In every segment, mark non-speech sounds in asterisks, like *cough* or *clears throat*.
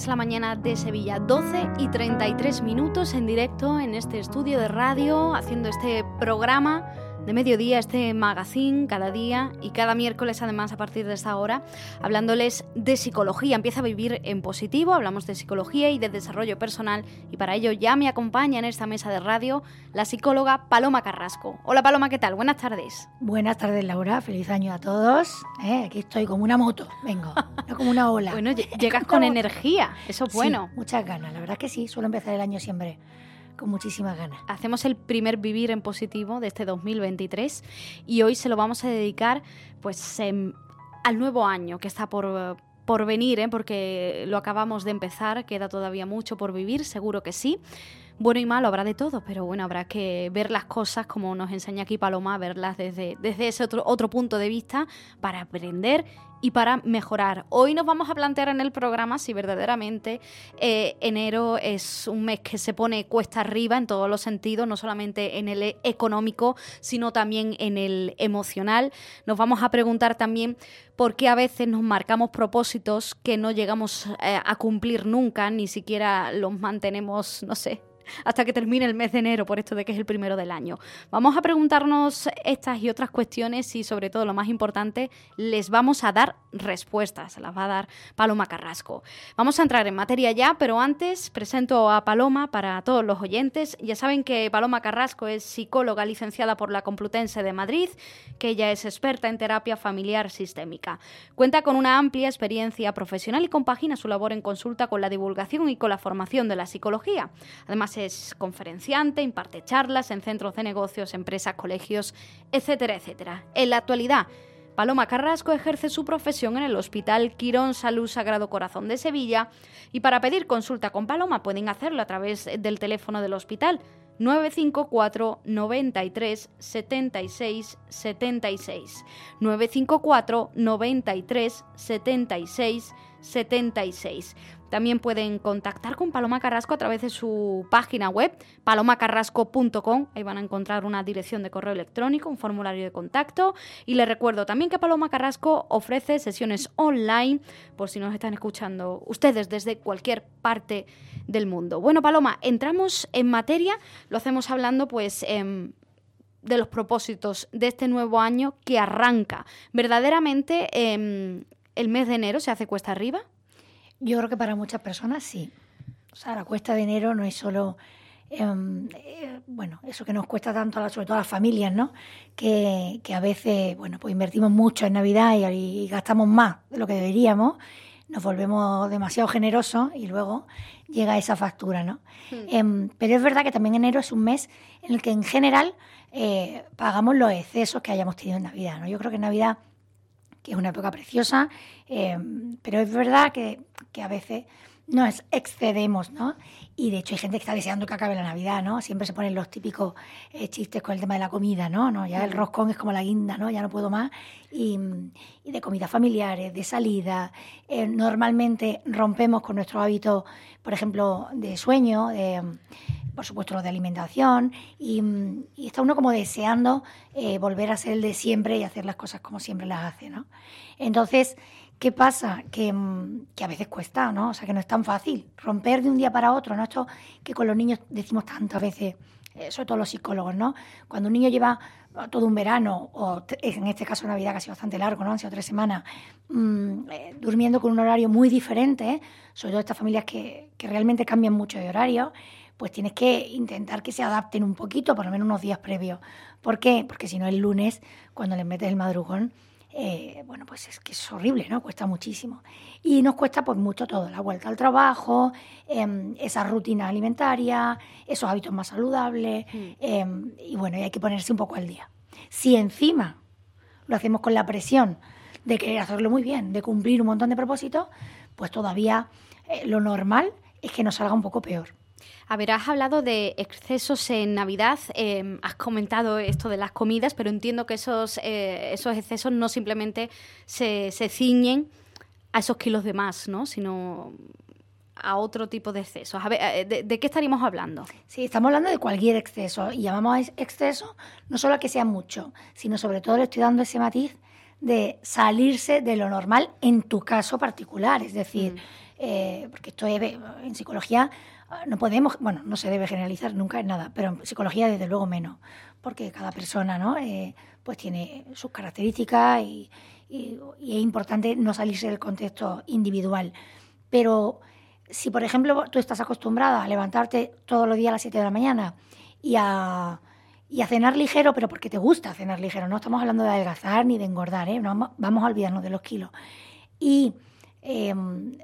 Es la Mañana de Sevilla, 12 y 33 minutos en directo en este estudio de radio, haciendo este programa de mediodía, este magazine cada día y cada miércoles además a partir de esta hora, hablándoles de psicología. Empieza a vivir en positivo, hablamos de psicología y de desarrollo personal y para ello ya me acompaña en esta mesa de radio la psicóloga Paloma Carrasco. Hola Paloma, ¿qué tal? Buenas tardes. Buenas tardes Laura, feliz año a todos. Eh, aquí estoy como una moto, vengo, no como una ola. *laughs* Bueno, llegas con *laughs* energía, eso es bueno. Sí, muchas ganas, la verdad que sí, suelo empezar el año siempre con muchísimas ganas. Hacemos el primer vivir en positivo de este 2023 y hoy se lo vamos a dedicar pues al nuevo año que está por por venir, ¿eh? porque lo acabamos de empezar, queda todavía mucho por vivir, seguro que sí. Bueno y malo habrá de todo, pero bueno, habrá que ver las cosas como nos enseña aquí Paloma, verlas desde, desde ese otro, otro punto de vista para aprender y para mejorar. Hoy nos vamos a plantear en el programa si verdaderamente eh, enero es un mes que se pone cuesta arriba en todos los sentidos, no solamente en el económico, sino también en el emocional. Nos vamos a preguntar también por qué a veces nos marcamos propósitos que no llegamos eh, a cumplir nunca, ni siquiera los mantenemos, no sé, hasta que termine el mes de enero, por esto de que es el primero del año. Vamos a preguntarnos estas y otras cuestiones y sobre todo lo más importante, les vamos a dar respuestas, las va a dar Paloma Carrasco. Vamos a entrar en materia ya, pero antes presento a Paloma para todos los oyentes. Ya saben que Paloma Carrasco es psicóloga licenciada por la Complutense de Madrid, que ella es experta en terapia familiar sistémica. Cuenta con una amplia experiencia profesional y compagina su labor en consulta con la divulgación y con la formación de la psicología. Además es conferenciante, imparte charlas en centros de negocios, empresas, colegios, etcétera, etcétera. En la actualidad, Paloma Carrasco ejerce su profesión en el Hospital Quirón Salud Sagrado Corazón de Sevilla y para pedir consulta con Paloma pueden hacerlo a través del teléfono del hospital 954 93 76 76 954 93 76 76 también pueden contactar con Paloma Carrasco a través de su página web, palomacarrasco.com. Ahí van a encontrar una dirección de correo electrónico, un formulario de contacto. Y les recuerdo también que Paloma Carrasco ofrece sesiones online, por si nos están escuchando ustedes desde cualquier parte del mundo. Bueno, Paloma, entramos en materia. Lo hacemos hablando, pues. Em, de los propósitos de este nuevo año que arranca. ¿Verdaderamente em, el mes de enero se hace cuesta arriba? Yo creo que para muchas personas sí. O sea, la cuesta de enero no es solo, em, eh, bueno, eso que nos cuesta tanto, a sobre todo a las familias, ¿no? Que, que, a veces, bueno, pues invertimos mucho en Navidad y, gastamos más de lo que deberíamos, nos volvemos demasiado generosos y luego llega esa factura, ¿no? Em, pero es verdad que también enero es un mes en el que en general eh, pagamos los excesos que hayamos tenido en Navidad, ¿no? Yo creo que en Navidad que es una época preciosa, eh, pero es verdad que, que, a veces nos excedemos, ¿no? Y de hecho hay gente que está deseando que acabe la Navidad, ¿no? Siempre se ponen los típicos eh, chistes con el tema de la comida, ¿no? ¿no? Ya el roscón es como la guinda, ¿no? Ya no puedo más. Y, y de comidas familiares, de salida. Eh, normalmente rompemos con nuestros hábitos, por ejemplo, de sueño, de por supuesto lo de alimentación, y, está uno como deseando eh, volver a ser el de siempre y hacer las cosas como siempre las hace, ¿no? Entonces, ¿qué pasa? Que, mm, que, a veces cuesta, ¿no? O sea, que no es tan fácil romper de un día para otro, ¿no? Esto que con los niños decimos tantas veces, eh, sobre todo los psicólogos, ¿no? Cuando un niño lleva todo un verano, o en este caso Navidad que ha sido bastante largo, ¿no? Han sido tres semanas, mmm, eh, durmiendo con un horario muy diferente, sobre todo estas familias que, que realmente cambian mucho de horario, pues tienes que intentar que se adapten un poquito, por lo menos unos días previos. ¿Por qué? Porque si no el lunes, cuando les metes el madrugón, eh, bueno, pues es que es horrible, ¿no? Cuesta muchísimo. Y nos cuesta pues mucho todo, la vuelta al trabajo, eh, esa rutina alimentaria, esos hábitos más saludables, mm. em, y bueno, y hay que ponerse un poco al día. Si encima lo hacemos con la presión de querer hacerlo muy bien, de cumplir un montón de propósitos, pues todavía eh, lo normal es que nos salga un poco peor. A ver, has hablado de excesos en Navidad, em, has comentado esto de las comidas, pero entiendo que esos, eh, esos excesos no simplemente se, se ciñen a esos kilos de más, ¿no? sino a otro tipo de excesos. A ver, eh, ¿de, qué estaríamos hablando? Sí, estamos hablando de cualquier exceso y llamamos exceso no solo a que sea mucho, sino sobre todo le estoy dando ese matiz de salirse de lo normal en tu caso particular. Es decir, mm. eh, porque esto es, en psicología no podemos, bueno, no se debe generalizar nunca en nada, pero en psicología desde luego menos, porque cada persona, ¿no? Eh, pues tiene sus características y, y, es importante no salirse del contexto individual. Pero si, por ejemplo, tú estás acostumbrada a levantarte todos los días a las 7 de la mañana y a, y a cenar ligero, pero porque te gusta cenar ligero, no estamos hablando de adelgazar ni de engordar, ¿eh? no, vamos a olvidarnos de los kilos. Y em,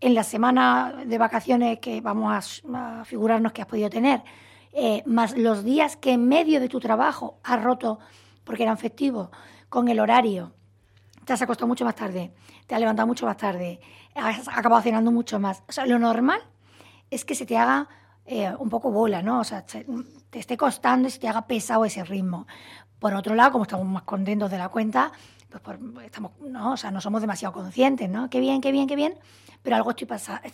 en la semana de vacaciones que vamos a, figurarnos que has podido tener, eh, más los días que en medio de tu trabajo has roto porque eran festivos con el horario, te has acostado mucho más tarde, te has levantado mucho más tarde, has acabado cenando mucho más. Lo normal es que se te haga eh, un poco bola, ¿no? O sea, te, esté costando y se te haga pesado ese ritmo. Por otro lado, como estamos más contentos de la cuenta, pues estamos, no, o sea, no somos demasiado conscientes, ¿no? Qué bien, qué bien, qué bien, pero algo, estoy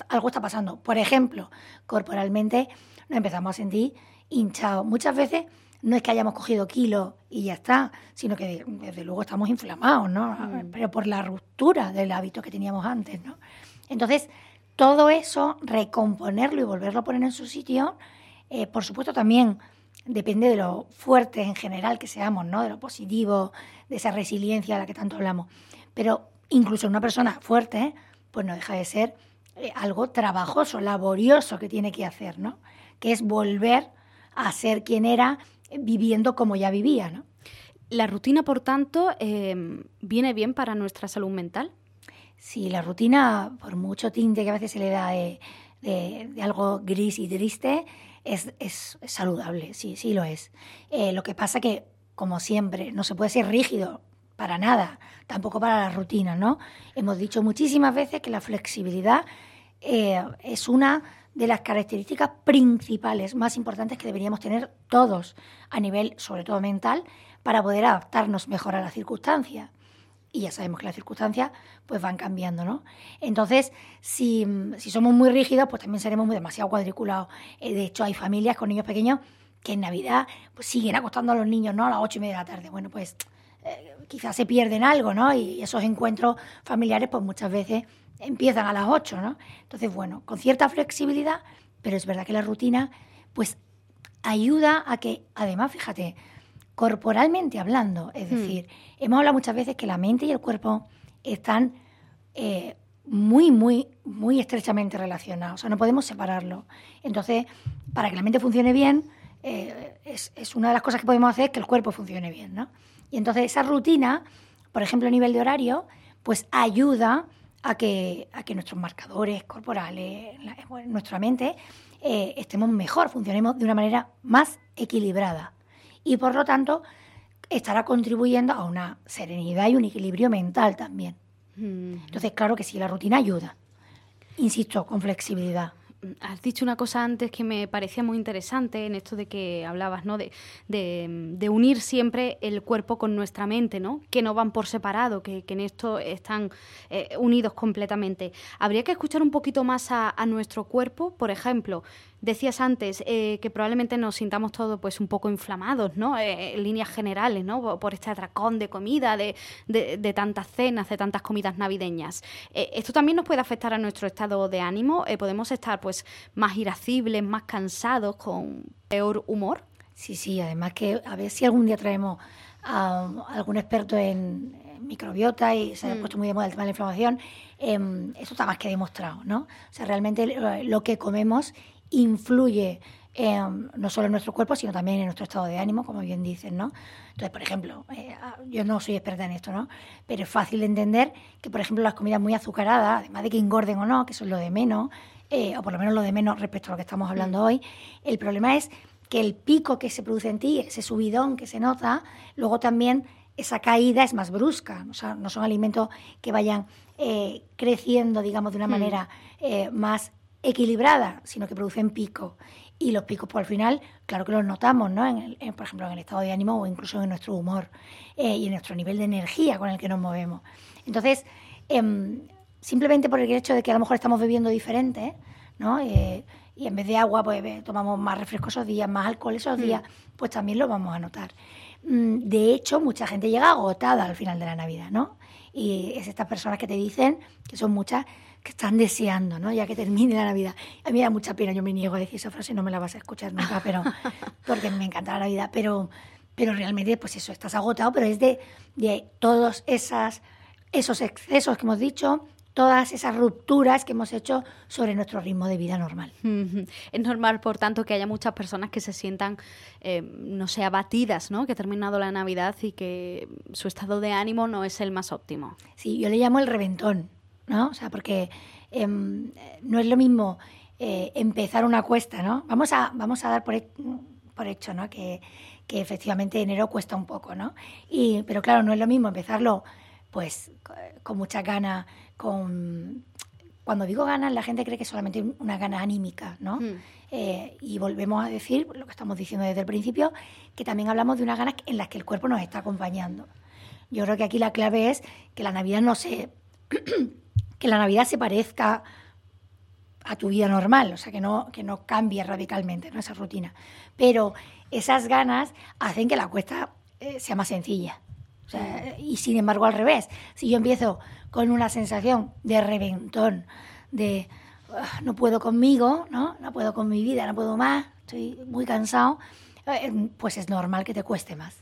algo está pasando. Por ejemplo, corporalmente nos empezamos a sentir hinchados. Muchas veces no es que hayamos cogido kilos y ya está, sino que desde luego estamos inflamados, ¿no? Mm. Pero por la ruptura del hábito que teníamos antes, ¿no? Entonces, todo eso, recomponerlo y volverlo a poner en su sitio, eh, por supuesto también depende de lo fuerte en general que seamos, ¿no? De lo positivo, de esa resiliencia a la que tanto hablamos. Pero incluso una persona fuerte, pues no deja de ser eh, algo trabajoso, laborioso que tiene que hacer, ¿no? Que es volver a ser quien era viviendo como ya vivía. ¿no? ¿La rutina, por tanto, em, viene bien para nuestra salud mental? Sí, la rutina, por mucho tinte que a veces se le da de, algo gris y triste, es, saludable, sí, sí lo es. Eh, lo que pasa que, como siempre, no se puede ser rígido para nada, tampoco para la rutina, ¿no? Hemos dicho muchísimas veces que la flexibilidad eh, es una de las características principales, más importantes que deberíamos tener todos a nivel, sobre todo mental, para poder adaptarnos mejor a las circunstancias. Y ya sabemos que las circunstancias pues van cambiando, ¿no? Entonces, si, somos muy rígidos, pues también seremos muy demasiado cuadriculados. Eh, de hecho, hay familias con niños pequeños que en Navidad pues, siguen acostando a los niños, ¿no? A las ocho y media de la tarde. Bueno, pues eh, quizás se pierden algo, ¿no? Y esos encuentros familiares, pues muchas veces empiezan a las 8, ¿no? Entonces, bueno, con cierta flexibilidad, pero es verdad que la rutina, pues, ayuda a que, además, fíjate, corporalmente hablando, es hmm. decir, hemos hablado muchas veces que la mente y el cuerpo están eh, muy, muy, muy estrechamente relacionados, o sea, no podemos separarlo. Entonces, para que la mente funcione bien, eh, es, es, una de las cosas que podemos hacer que el cuerpo funcione bien, ¿no? Y entonces esa rutina, por ejemplo, a nivel de horario, pues ayuda a que, a que nuestros marcadores corporales, nuestra mente, eh, estemos mejor, funcionemos de una manera más equilibrada. Y por lo tanto, estará contribuyendo a una serenidad y un equilibrio mental también. Mm. Entonces, claro que sí, la rutina ayuda. Insisto, con flexibilidad has dicho una cosa antes que me parecía muy interesante en esto de que hablabas, ¿no? De, de, unir siempre el cuerpo con nuestra mente, ¿no? Que no van por separado, que, en esto están eh, unidos completamente. Habría que escuchar un poquito más a, a nuestro cuerpo, por ejemplo, Decías antes eh, que probablemente nos sintamos todos pues un poco inflamados, ¿no? Eh, en líneas generales, ¿no? Por este atracón de comida, de, de, tantas cenas, de tantas comidas navideñas. Eh, esto también nos puede afectar a nuestro estado de ánimo. podemos estar pues más irascibles, más cansados, con peor humor. Sí, sí. Además que a ver si algún día traemos a, algún experto en, microbiota y se ha mm. puesto muy de moda el tema de la inflamación, em, eso está más que demostrado, ¿no? O sea, realmente lo que comemos influye no solo en nuestro cuerpo, sino también en nuestro estado de ánimo, como bien dicen, ¿no? Entonces, por ejemplo, eh, ah, yo no soy experta en esto, ¿no? Pero es fácil de entender que, por ejemplo, las comidas muy azucaradas, además de que engorden o no, que eso es lo de menos, eh, o por lo menos lo de menos respecto a lo que estamos hablando mm. hoy, el problema es que el pico que se produce en ti, ese subidón que se nota, luego también esa caída es más brusca, o sea, no son alimentos que vayan eh, creciendo, digamos, de una manera eh, más equilibrada, sino que producen pico. Y los picos, pues al final, claro que los notamos, ¿no? En por ejemplo, en el estado de ánimo o incluso en nuestro humor y en nuestro nivel de energía con el que nos movemos. Entonces, em, simplemente por el hecho de que a lo mejor estamos bebiendo diferente, ¿no? y en vez de agua, pues tomamos más refrescos esos días, más alcohol esos días, pues también lo vamos a notar. Mm, de hecho, mucha gente llega agotada al final de la Navidad, ¿no? Y es estas personas que te dicen, que son muchas, que están deseando, ¿no? Ya que termine la Navidad. A mí me da mucha pena, yo me niego a decir esa frase, no me la vas a escuchar nunca, pero *laughs* porque me encanta la Navidad, pero, pero realmente, pues eso, estás agotado, pero es de, de todos esas, esos excesos que hemos dicho, todas esas rupturas que hemos hecho sobre nuestro ritmo de vida normal. Es normal, por tanto, que haya muchas personas que se sientan, eh, no sé, abatidas, ¿no? Que ha terminado la Navidad y que su estado de ánimo no es el más óptimo. Sí, yo le llamo el reventón, ¿no? O sea, porque em, no es lo mismo eh, empezar una cuesta, ¿no? Vamos a, vamos a dar por, por hecho, ¿no? Que, que efectivamente enero cuesta un poco, ¿no? Y, pero claro, no es lo mismo empezarlo pues con mucha ganas, con... Cuando digo ganas, la gente cree que es solamente una gana anímica, ¿no? Hmm. Eh, y volvemos a decir, lo que estamos diciendo desde el principio, que también hablamos de unas ganas en las que el cuerpo nos está acompañando. Yo creo que aquí la clave es que la Navidad no se... *clears throat* que la Navidad se parezca a tu vida normal, o sea, que no, que no cambie radicalmente ¿no? esa rutina. Pero esas ganas hacen que la cuesta eh, sea más sencilla. Y sin embargo, al revés, si yo empiezo con una sensación de reventón, de ah, no puedo conmigo, ¿no? no puedo con mi vida, no puedo más, estoy muy cansado, eh, pues es normal que te cueste más.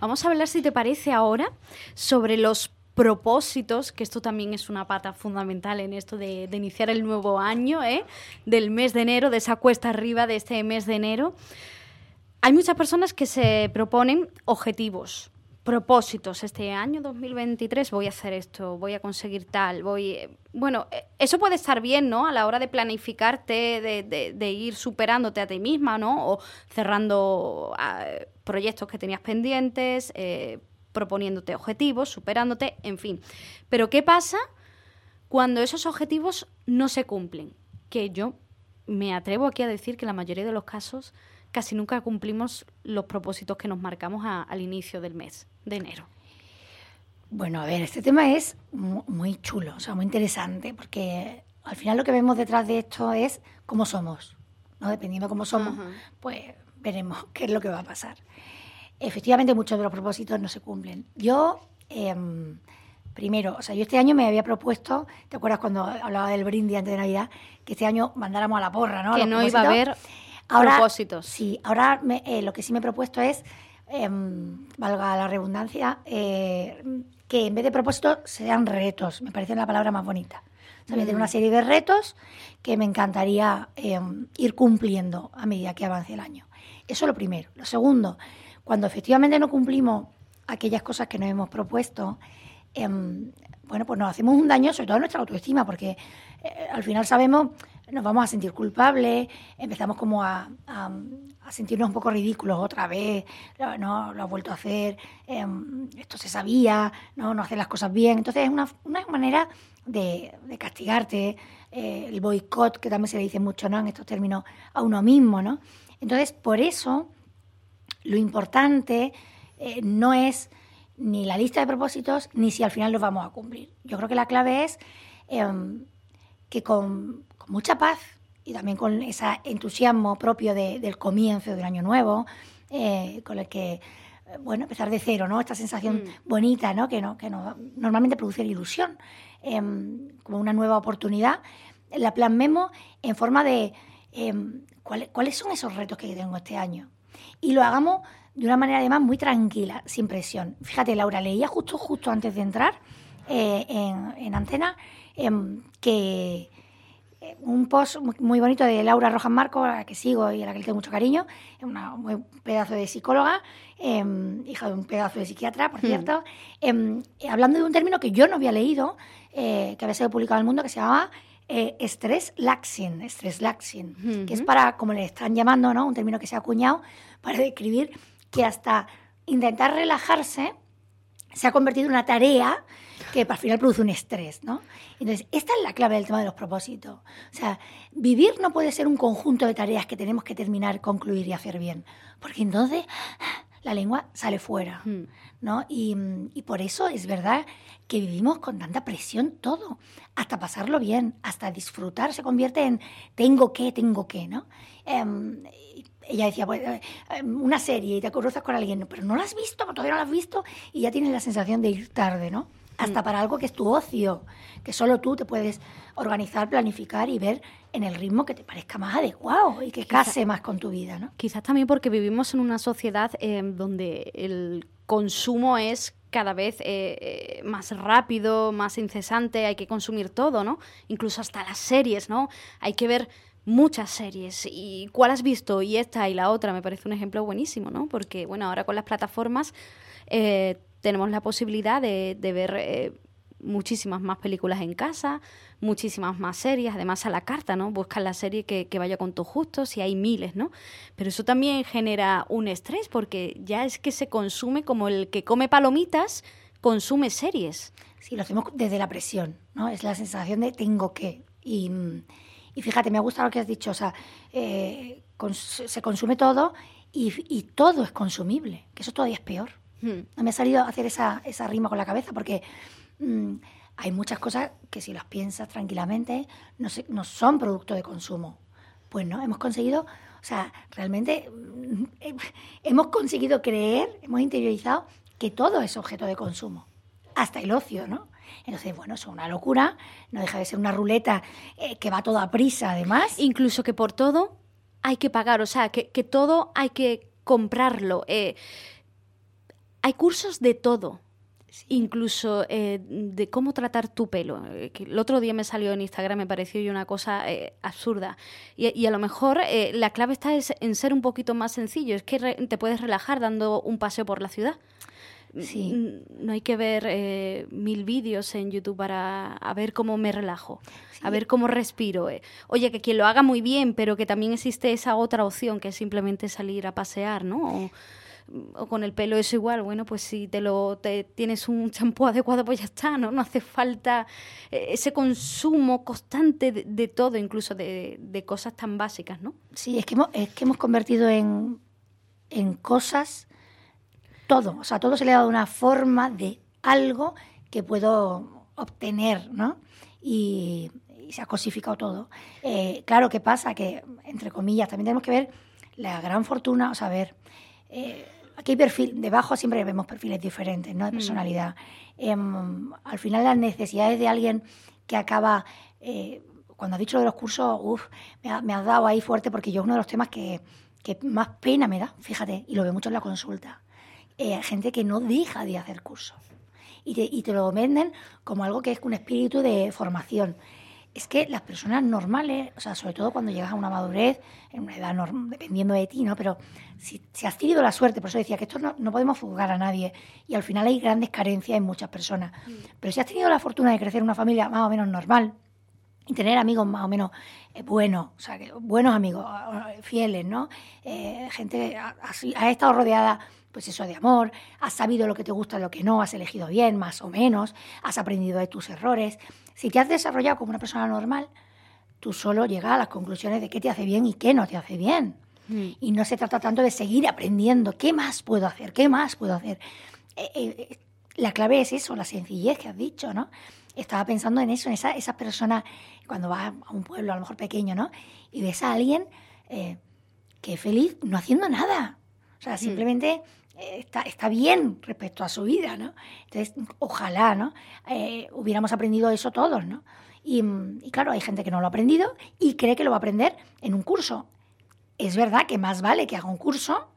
Vamos a hablar, si te parece, ahora sobre los propósitos, que esto también es una pata fundamental en esto de, de, iniciar el nuevo año, ¿eh? del mes de enero, de esa cuesta arriba de este mes de enero. Hay muchas personas que se proponen objetivos, propósitos este año 2023 voy a hacer esto, voy a conseguir tal, voy... Bueno, e, eso puede estar bien, ¿no? A la hora de planificarte, de, ir superándote a ti misma, ¿no? O cerrando ah, proyectos que tenías pendientes, eh, proponiéndote objetivos, superándote, en fin. Pero ¿qué pasa cuando esos objetivos no se cumplen? Que yo me atrevo aquí a decir que la mayoría de los casos casi nunca cumplimos los propósitos que nos marcamos al inicio del mes de enero. Bueno, a ver, este tema es muy chulo, o sea, muy interesante, porque al final lo que vemos detrás de esto es cómo somos, ¿no? Dependiendo de cómo somos, pues veremos *laughs* qué es lo que va a pasar. Efectivamente, muchos de los propósitos no se cumplen. Yo, em, primero, o sea, yo este año me había propuesto, ¿te acuerdas cuando hablaba del brindis antes de Navidad? Que este año mandáramos a la porra, ¿no? Que no iba a haber propósitos. Sí, ahora eh, lo que sí me he propuesto es Em, valga la redundancia, eh, que en vez de propósitos sean retos. Me parece la palabra más bonita. O sea, una mm. serie de retos que me encantaría em, ir cumpliendo a medida que avance el año. Eso es lo primero. Lo segundo, cuando efectivamente no cumplimos aquellas cosas que nos hemos propuesto, em, bueno, pues nos hacemos un daño sobre todo a nuestra autoestima, porque eh, al final sabemos, nos vamos a sentir culpables, empezamos como a, sentirnos un poco ridículos otra vez, no lo ha vuelto a hacer, em, esto se sabía, no, no hace las cosas bien. Entonces es una, una manera de, castigarte, eh, el boicot, que también se le dice mucho ¿no? en estos términos a uno mismo. ¿no? Entonces, por eso, lo importante eh, no es ni la lista de propósitos, ni si al final los vamos a cumplir. Yo creo que la clave es em, que con mucha paz y también con ese entusiasmo propio del comienzo del año nuevo, eh, con el que, eh, bueno, empezar de cero, ¿no? Esta sensación mm. bonita, ¿no? Que, no, que normalmente produce ilusión, em, como una nueva oportunidad, la plasmemos en forma de em, ¿cuáles, son esos retos que tengo este año. Y lo hagamos de una manera además muy tranquila, sin presión. Fíjate, Laura, leía justo, justo antes de entrar eh, en, en, antena em, que un post muy bonito de Laura Rojas Marco, a la que sigo y a la que le tengo mucho cariño, una, un pedazo de psicóloga, em, hija de un pedazo de psiquiatra, por hmm. cierto, em, hablando de un término que yo no había leído, eh, que había sido publicado en el mundo, que se llama eh, stress laxing, stress laxing, que es para, como le están llamando, ¿no? un término que se ha acuñado para describir que hasta intentar relajarse se ha convertido en una tarea que al final produce un estrés, ¿no? Entonces, esta es la clave del tema de los propósitos. O sea, vivir no puede ser un conjunto de tareas que tenemos que terminar, concluir y hacer bien, porque entonces la lengua sale fuera, Hmm. ¿no? Y, y por eso es verdad que vivimos con tanta presión todo, hasta pasarlo bien, hasta disfrutar se convierte en tengo que, tengo que, ¿no? Em, ella decía, pues, eh, em, una serie y te cruzas con alguien, pero no la has visto, todavía no la has visto y ya tienes la sensación de ir tarde, ¿no? Hasta para algo que es tu ocio, que solo tú te puedes organizar, planificar y ver en el ritmo que te parezca más adecuado y que case más con tu vida, ¿no? Quizás también porque vivimos en una sociedad eh, donde el consumo es cada vez eh, eh, más rápido, más incesante, hay que consumir todo, ¿no? Incluso hasta las series, ¿no? Hay que ver muchas series. ¿Y cuál has visto? Y esta y la otra me parece un ejemplo buenísimo, ¿no? Porque, bueno, ahora con las plataformas eh, tenemos la posibilidad de, ver eh, muchísimas más películas en casa, muchísimas más series, además a la carta, ¿no? Buscas la serie que, que vaya con tus gustos y hay miles, ¿no? Pero eso también genera un estrés porque ya es que se consume como el que come palomitas consume series. Sí, lo hacemos desde la presión, ¿no? Es la sensación de tengo que. Y, mm, y fíjate, me ha gustado lo que has dicho, o sea, eh, se consume todo y, y todo es consumible, que eso todavía es peor. No me ha salido hacer esa, esa rima con la cabeza porque mm, hay muchas cosas que si las piensas tranquilamente no, se- no son producto de consumo. Pues no, hemos conseguido, o sea, realmente mm, eh, hemos conseguido creer, hemos interiorizado que todo es objeto de consumo, hasta el ocio, ¿no? Entonces, bueno, eso es una locura, no deja de ser una ruleta eh, que va toda a prisa, además. Incluso que por todo hay que pagar, o sea, que, que todo hay que comprarlo. eh, hay cursos de todo. Incluso eh, de cómo tratar tu pelo. Eh, el otro día me salió en Instagram, me pareció una cosa eh, absurda. Y, y a lo mejor eh, la clave está es en ser un poquito más sencillo. Es que re- te puedes relajar dando un paseo por la ciudad. Sí. Mm, No hay que ver eh, mil vídeos en YouTube para a ver cómo me relajo, a ver cómo respiro. eh. Oye, que quien lo haga muy bien, pero que también existe esa otra opción que es simplemente salir a pasear, ¿no? O, o con el pelo es igual, bueno, pues si te lo te, tienes un *laughs* champú adecuado, pues ya está, ¿no? No hace falta eh, ese consumo constante de, todo, incluso de, de cosas tan básicas, ¿no? Sí, es que hemos, es que hemos convertido en, en cosas todo. O sea, todo se le ha dado una forma de algo que puedo obtener, ¿no? Y, y se ha cosificado todo. Eh, claro, ¿qué pasa? Que, entre comillas, también tenemos que ver la gran fortuna, o sea, ver, eh, aquí hay perfil, debajo siempre vemos perfiles diferentes, ¿no? De personalidad. Em, al final las necesidades de alguien que acaba... eh, cuando has dicho lo de los cursos, uff, me, ha- me has dado ahí fuerte porque yo es uno de los temas que, que más pena me da, fíjate, y lo veo mucho en la consulta. Eh, gente que no deja de hacer cursos y te, y te lo venden como algo que es un espíritu de formación. Es que las personas normales, o sea, sobre todo cuando llegas a una madurez, en una edad norm- dependiendo de ti, ¿no? Pero si, si has tenido la suerte, por eso decía que esto no, no podemos juzgar a nadie y al final hay grandes carencias en muchas personas. Pero si has tenido la fortuna de crecer en una familia más o menos normal, y tener amigos más o menos eh, buenos, o sea, que- buenos amigos, fieles, ¿no? Eh, gente, ha, ha estado rodeada, pues eso, de amor, has sabido lo que te gusta y lo que no, has elegido bien, más o menos, has aprendido de tus errores. Si te has desarrollado como una persona normal, tú solo llegas a las conclusiones de qué te hace bien y qué no te hace bien. Y no se trata tanto de seguir aprendiendo, ¿qué más puedo hacer? ¿Qué más puedo hacer? Eh, eh, la clave es eso, la sencillez que has dicho, ¿no? Estaba pensando en eso, en esa, esa persona, cuando vas a un pueblo a lo mejor pequeño, ¿no? Y ves a alguien eh, que es feliz no haciendo nada. O sea, simplemente eh, está, está bien respecto a su vida, ¿no? Entonces, ojalá, ¿no? Eh, hubiéramos aprendido eso todos, ¿no? Y, mm, y claro, hay gente que no lo ha aprendido y cree que lo va a aprender en un curso. Es verdad que más vale que haga un curso,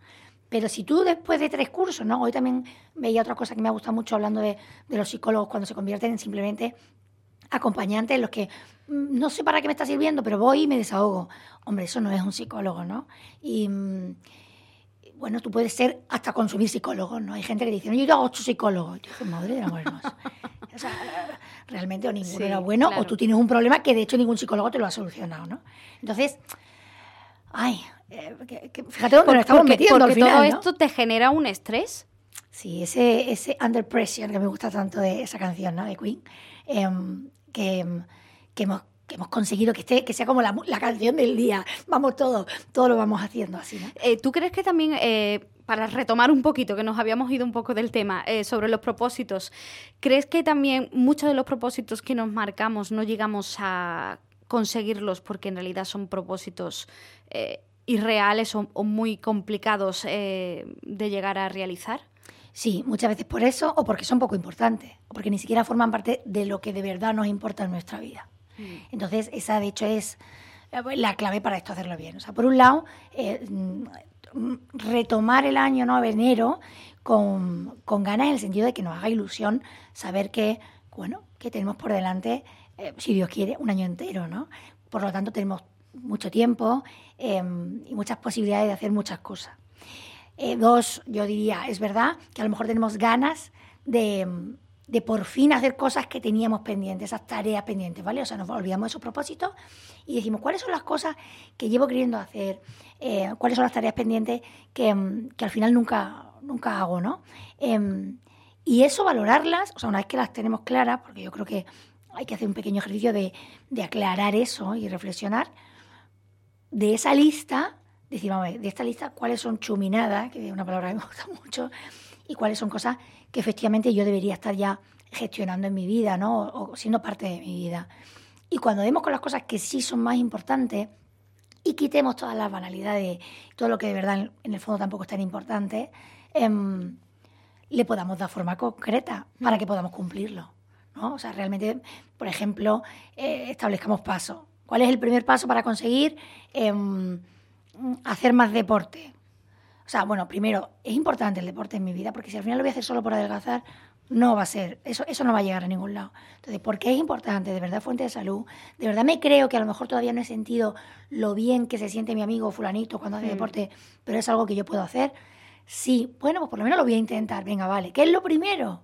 pero si tú después de tres cursos, ¿no? Hoy también veía otra cosa que me ha gustado mucho hablando de, de los psicólogos cuando se convierten en simplemente acompañantes, los que mm, no sé para qué me está sirviendo, pero voy y me desahogo. Hombre, eso no es un psicólogo, ¿no? Y mm, bueno, tú puedes ser hasta consumir psicólogos, ¿no? Hay gente que dice, no, yo hago ocho psicólogos. Yo digo, madre del amor hermoso. O sea, realmente o ninguno Sí, era bueno claro. o tú tienes un problema que de hecho ningún psicólogo te lo ha solucionado, ¿no? Entonces, ay, eh, que- que- fíjate dónde nos estamos porque metiendo porque al final, todo ¿no? esto te genera un estrés. Sí, ese, ese Under Pressure que me gusta tanto de esa canción, ¿no? De Queen, em, que, que, hemos, que hemos conseguido que esté, que sea como la, la canción del día. Vamos todos, todo lo vamos haciendo así, ¿no? Eh, ¿Tú crees que también, eh, para retomar un poquito, que nos habíamos ido un poco del tema, eh, sobre los propósitos, ¿crees que también muchos de los propósitos que nos marcamos no llegamos a conseguirlos porque en realidad son propósitos irreales o, o, muy complicados de llegar a realizar? Sí, muchas veces por eso o porque son poco importantes, o porque ni siquiera forman parte de lo que de verdad nos importa en nuestra vida. Mm. Entonces, esa de hecho es la clave para esto hacerlo bien. O sea, por un lado, eh, mm, retomar el año, ¿no? enero, con, con, ganas en el sentido de que nos haga ilusión saber que, bueno, que tenemos por delante, eh, si Dios quiere, un año entero, ¿no? Por lo tanto, tenemos mucho tiempo em, y muchas posibilidades de hacer muchas cosas. Eh, dos, yo diría, es verdad que a lo mejor tenemos ganas de, de, por fin hacer cosas que teníamos pendientes, esas tareas pendientes, ¿vale? O sea, nos olvidamos de esos propósitos y decimos, ¿cuáles son las cosas que llevo queriendo hacer? Eh, ¿Cuáles son las tareas pendientes que, que, al final nunca, nunca hago, ¿no? Eh, y eso, valorarlas, o sea, una vez que las tenemos claras, porque yo creo que hay que hacer un pequeño ejercicio de, de aclarar eso y reflexionar, de esa lista decir, vamos a ver, de esta lista, cuáles son chuminadas, que es una palabra que me gusta *laughs* mucho, y cuáles son cosas que efectivamente yo debería estar ya gestionando en mi vida, ¿no? O, siendo parte de mi vida. Y cuando demos con las cosas que sí son más importantes y quitemos todas las banalidades, todo lo que de verdad en el fondo tampoco es tan importante, eh, le podamos dar forma concreta para que podamos cumplirlo. ¿no? O sea, realmente, por ejemplo, eh, establezcamos pasos. ¿Cuál es el primer paso para conseguir eh, hacer más deporte. O sea, bueno, primero, es importante el deporte en mi vida, porque si al final lo voy a hacer solo por adelgazar, no va a ser, eso, eso no va a llegar a ningún lado. Entonces, ¿por qué es importante? De verdad, fuente de salud. De verdad me creo que a lo mejor todavía no he sentido lo bien que se siente mi amigo fulanito cuando hace deporte, pero es algo que yo puedo hacer. Sí, bueno, pues por lo menos lo voy a intentar. Venga, vale. ¿Qué es lo primero?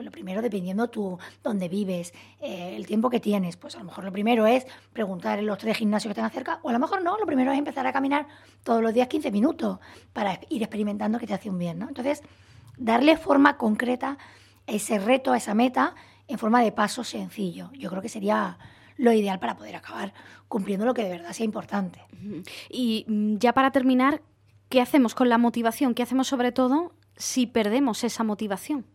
Pues lo primero, dependiendo tú dónde vives, eh, el tiempo que tienes, pues a lo mejor lo primero es preguntar en los tres gimnasios que tengan cerca, o a lo mejor no, lo primero es empezar a caminar todos los días 15 minutos para ir experimentando que te hace un bien, ¿no? Entonces, darle forma concreta a ese reto, a esa meta, en forma de paso sencillo. Yo creo que sería lo ideal para poder acabar cumpliendo lo que de verdad sea importante. Y mm, ya para terminar, ¿qué hacemos con la motivación? ¿Qué hacemos sobre todo si perdemos esa motivación?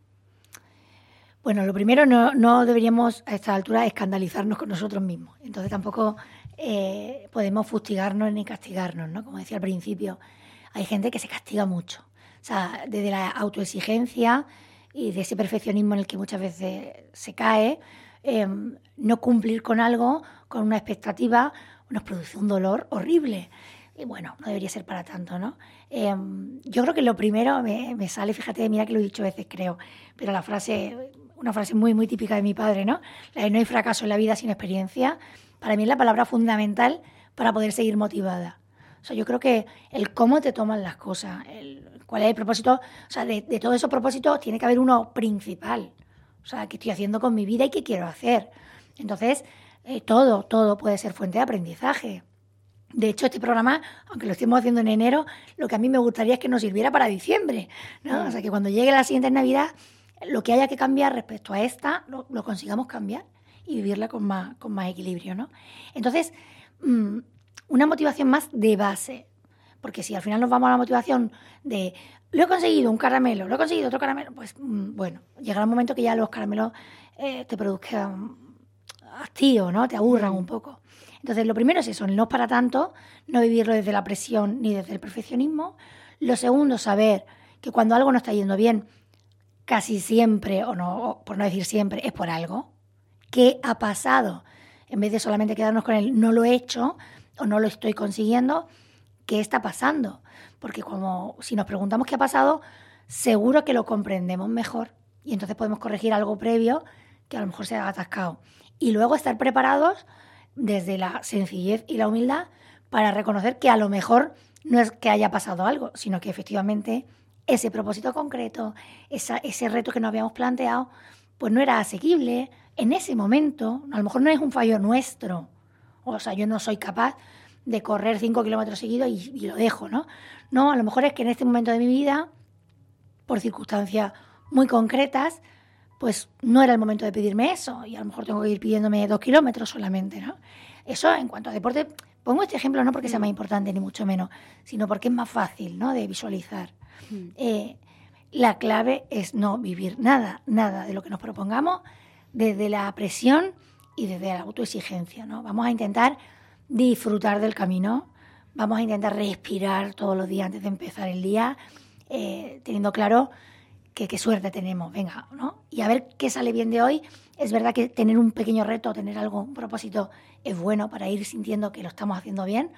Bueno, lo primero, no, deberíamos a esta altura escandalizarnos con nosotros mismos. Entonces tampoco eh, podemos fustigarnos ni castigarnos, ¿no? Como decía al principio, hay gente que se castiga mucho. O sea, desde la autoexigencia y de ese perfeccionismo en el que muchas veces se cae, em, no cumplir con algo, con una expectativa, nos produce un dolor horrible. Y bueno, no debería ser para tanto, ¿no? Em, yo creo que lo primero me, me, sale, fíjate, mira que lo he dicho veces, creo, pero la frase una frase muy, muy típica de mi padre, ¿no? La de no hay fracaso en la vida sin experiencia. Para mí es la palabra fundamental para poder seguir motivada. O sea, yo creo que el cómo te toman las cosas, el, cuál es el propósito, o sea, de, de todos esos propósitos tiene que haber uno principal. O sea, qué estoy haciendo con mi vida y qué quiero hacer. Entonces, eh, todo, todo puede ser fuente de aprendizaje. De hecho, este programa, aunque lo estemos haciendo en enero, lo que a mí me gustaría es que nos sirviera para diciembre, ¿no? O sea, que cuando llegue la siguiente Navidad lo que haya que cambiar respecto a esta, lo, consigamos cambiar y vivirla con más, con más equilibrio, ¿no? Entonces, mm, una motivación más de base, porque si al final nos vamos a la motivación de lo he conseguido un caramelo, lo he conseguido otro caramelo, pues mm, bueno, llegará un momento que ya los caramelos eh, te produzcan hastío, ¿no? Te aburran mm. un poco. Entonces, lo primero es eso, no para tanto, no vivirlo desde la presión ni desde el perfeccionismo. Lo segundo, saber que cuando algo no está yendo bien, casi siempre, o no, por no decir siempre, es por algo. ¿Qué ha pasado? En vez de solamente quedarnos con el no lo he hecho o no lo estoy consiguiendo, ¿qué está pasando? Porque como si nos preguntamos qué ha pasado, seguro que lo comprendemos mejor y entonces podemos corregir algo previo que a lo mejor se ha atascado. Y luego estar preparados desde la sencillez y la humildad para reconocer que a lo mejor no es que haya pasado algo, sino que efectivamente ese propósito concreto, ese reto que nos habíamos planteado, pues no era asequible en ese momento. A lo mejor no es un fallo nuestro. O sea, yo no soy capaz de correr cinco kilómetros seguidos y, lo dejo, ¿no? No, a lo mejor es que en este momento de mi vida por circunstancias muy concretas, pues no era el momento de pedirme eso y a lo mejor tengo que ir pidiéndome dos kilómetros solamente, ¿no? Eso en cuanto a deporte, pongo este ejemplo no porque sea más importante ni mucho menos, sino porque es más fácil, ¿no? De visualizar. Mm. Eh, la clave es no vivir nada, nada de lo que nos propongamos desde la presión y desde la autoexigencia, ¿no? Vamos a intentar disfrutar del camino, vamos a intentar respirar todos los días antes de empezar el día, eh, teniendo claro que qué suerte tenemos, venga, ¿no? Y a ver qué sale bien de hoy. Es verdad que tener un pequeño reto, tener algo, un propósito, es bueno para ir sintiendo que lo estamos haciendo bien,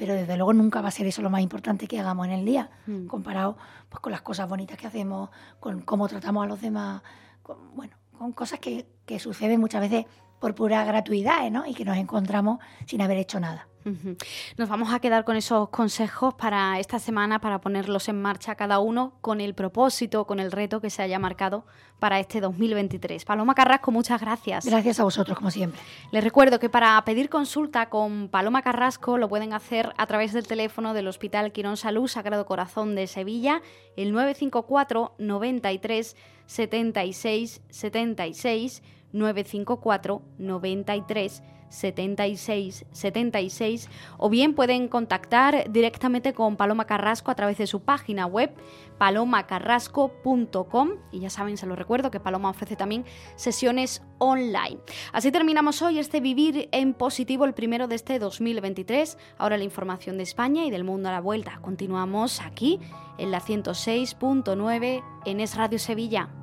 pero desde luego nunca va a ser eso lo más importante que hagamos en el día, mm. comparado pues, con las cosas bonitas que hacemos, con cómo tratamos a los demás, con, bueno, con cosas que, que suceden muchas veces por pura gratuidad ¿no? y que nos encontramos sin haber hecho nada. Nos vamos a quedar con esos consejos para esta semana, para ponerlos en marcha cada uno con el propósito, con el reto que se haya marcado para este 2023. Paloma Carrasco, muchas gracias. Gracias a vosotros, como siempre. Les recuerdo que para pedir consulta con Paloma Carrasco lo pueden hacer a través del teléfono del Hospital Quirón Salud Sagrado Corazón de Sevilla, el 954 93 76 76 954 93 76 76 o bien pueden contactar directamente con Paloma Carrasco a través de su página web palomacarrasco.com y ya saben, se lo recuerdo que Paloma ofrece también sesiones online. Así terminamos hoy este Vivir en Positivo, el primero de este 2023. Ahora la información de España y del mundo a la vuelta. Continuamos aquí en la 106.9 en Es Radio Sevilla.